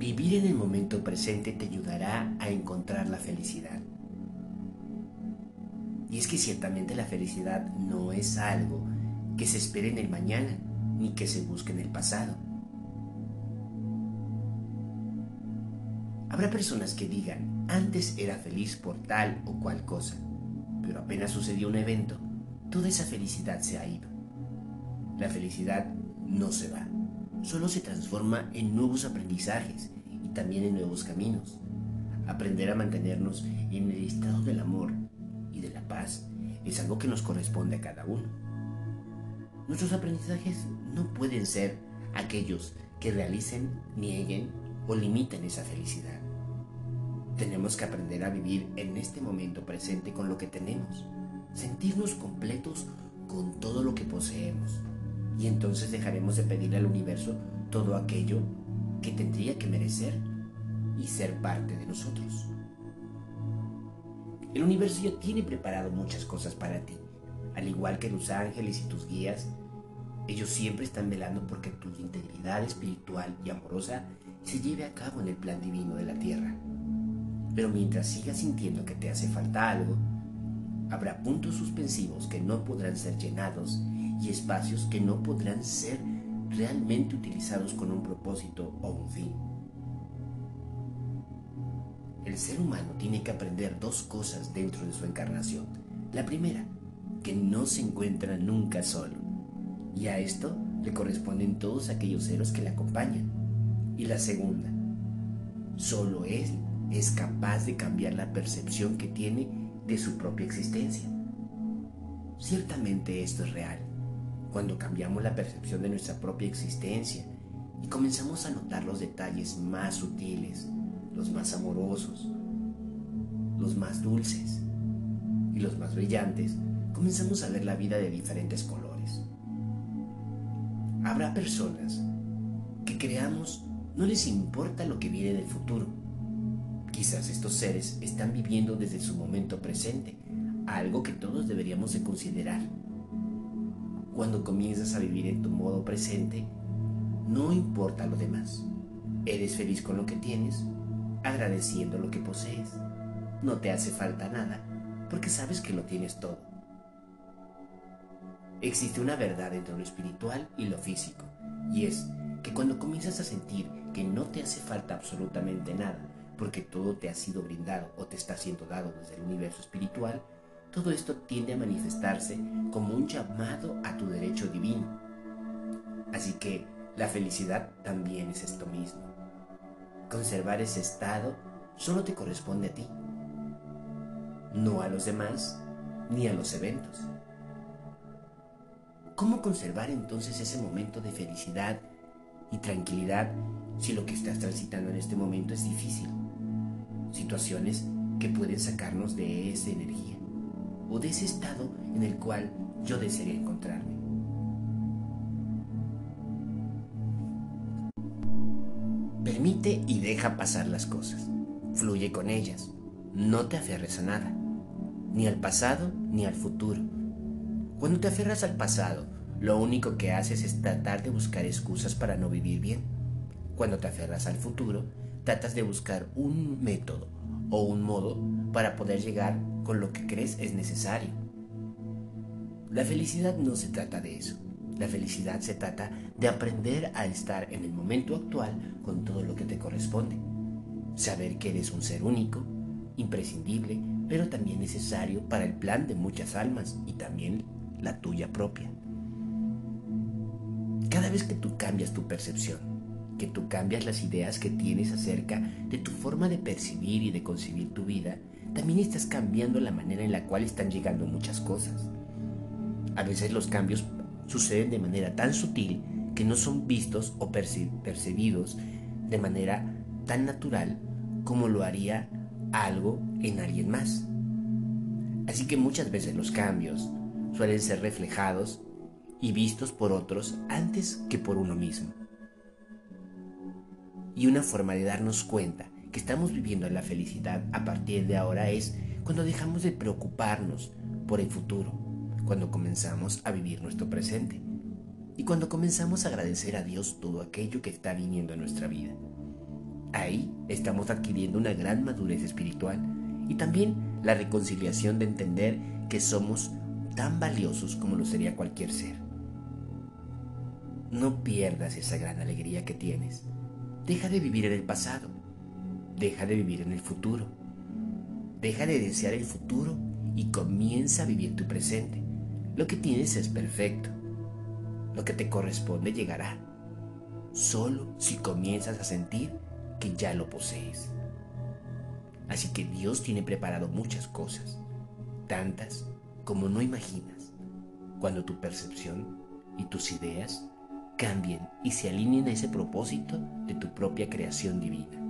Vivir en el momento presente te ayudará a encontrar la felicidad. Y es que ciertamente la felicidad no es algo que se espere en el mañana ni que se busque en el pasado. Habrá personas que digan, antes era feliz por tal o cual cosa, pero apenas sucedió un evento, toda esa felicidad se ha ido. La felicidad no se va, solo se transforma en nuevos aprendizajes y también en nuevos caminos. Aprender a mantenernos en el estado del amor y de la paz es algo que nos corresponde a cada uno. Nuestros aprendizajes no pueden ser aquellos que realicen, nieguen o limiten esa felicidad. Tenemos que aprender a vivir en este momento presente con lo que tenemos, sentirnos completos con todo lo que poseemos y entonces dejaremos de pedirle al universo todo aquello que tendría que merecer y ser parte de nosotros. El universo ya tiene preparado muchas cosas para ti, al igual que los ángeles y tus guías. Ellos siempre están velando porque tu integridad espiritual y amorosa se lleve a cabo en el plan divino de la tierra. Pero mientras sigas sintiendo que te hace falta algo, habrá puntos suspensivos que no podrán ser llenados y espacios que no podrán ser realmente utilizados con un propósito o un fin. El ser humano tiene que aprender dos cosas dentro de su encarnación. La primera, que no se encuentra nunca solo. Y a esto le corresponden todos aquellos héroes que le acompañan. Y la segunda, solo él es capaz de cambiar la percepción que tiene de su propia existencia. Ciertamente esto es real cuando cambiamos la percepción de nuestra propia existencia y comenzamos a notar los detalles más sutiles, los más amorosos, los más dulces y los más brillantes, comenzamos a ver la vida de diferentes colores. Habrá personas que creamos no les importa lo que viene del futuro. Quizás estos seres están viviendo desde su momento presente, algo que todos deberíamos de considerar cuando comienzas a vivir en tu modo presente, no importa lo demás. Eres feliz con lo que tienes, agradeciendo lo que posees. No te hace falta nada, porque sabes que lo tienes todo. Existe una verdad entre lo espiritual y lo físico, y es que cuando comienzas a sentir que no te hace falta absolutamente nada, porque todo te ha sido brindado o te está siendo dado desde el universo espiritual, todo esto tiende a manifestarse como un llamado a tu derecho divino. Así que la felicidad también es esto mismo. Conservar ese estado solo te corresponde a ti, no a los demás ni a los eventos. ¿Cómo conservar entonces ese momento de felicidad y tranquilidad si lo que estás transitando en este momento es difícil? Situaciones que pueden sacarnos de esa energía o de ese estado en el cual yo desearía encontrarme. Permite y deja pasar las cosas. Fluye con ellas. No te aferres a nada, ni al pasado ni al futuro. Cuando te aferras al pasado, lo único que haces es tratar de buscar excusas para no vivir bien. Cuando te aferras al futuro, tratas de buscar un método o un modo para poder llegar con lo que crees es necesario. La felicidad no se trata de eso. La felicidad se trata de aprender a estar en el momento actual con todo lo que te corresponde. Saber que eres un ser único, imprescindible, pero también necesario para el plan de muchas almas y también la tuya propia. Cada vez que tú cambias tu percepción, que tú cambias las ideas que tienes acerca de tu forma de percibir y de concebir tu vida, también estás cambiando la manera en la cual están llegando muchas cosas. A veces los cambios suceden de manera tan sutil que no son vistos o percibidos de manera tan natural como lo haría algo en alguien más. Así que muchas veces los cambios suelen ser reflejados y vistos por otros antes que por uno mismo. Y una forma de darnos cuenta que estamos viviendo la felicidad a partir de ahora es cuando dejamos de preocuparnos por el futuro, cuando comenzamos a vivir nuestro presente y cuando comenzamos a agradecer a Dios todo aquello que está viniendo en nuestra vida. Ahí estamos adquiriendo una gran madurez espiritual y también la reconciliación de entender que somos tan valiosos como lo sería cualquier ser. No pierdas esa gran alegría que tienes. Deja de vivir en el pasado. Deja de vivir en el futuro. Deja de desear el futuro y comienza a vivir tu presente. Lo que tienes es perfecto. Lo que te corresponde llegará. Solo si comienzas a sentir que ya lo posees. Así que Dios tiene preparado muchas cosas, tantas como no imaginas, cuando tu percepción y tus ideas cambien y se alineen a ese propósito de tu propia creación divina.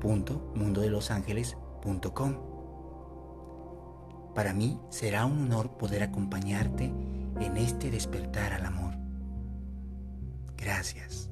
www.mundodelosangeles.com. Para mí será un honor poder acompañarte en este despertar al amor. Gracias.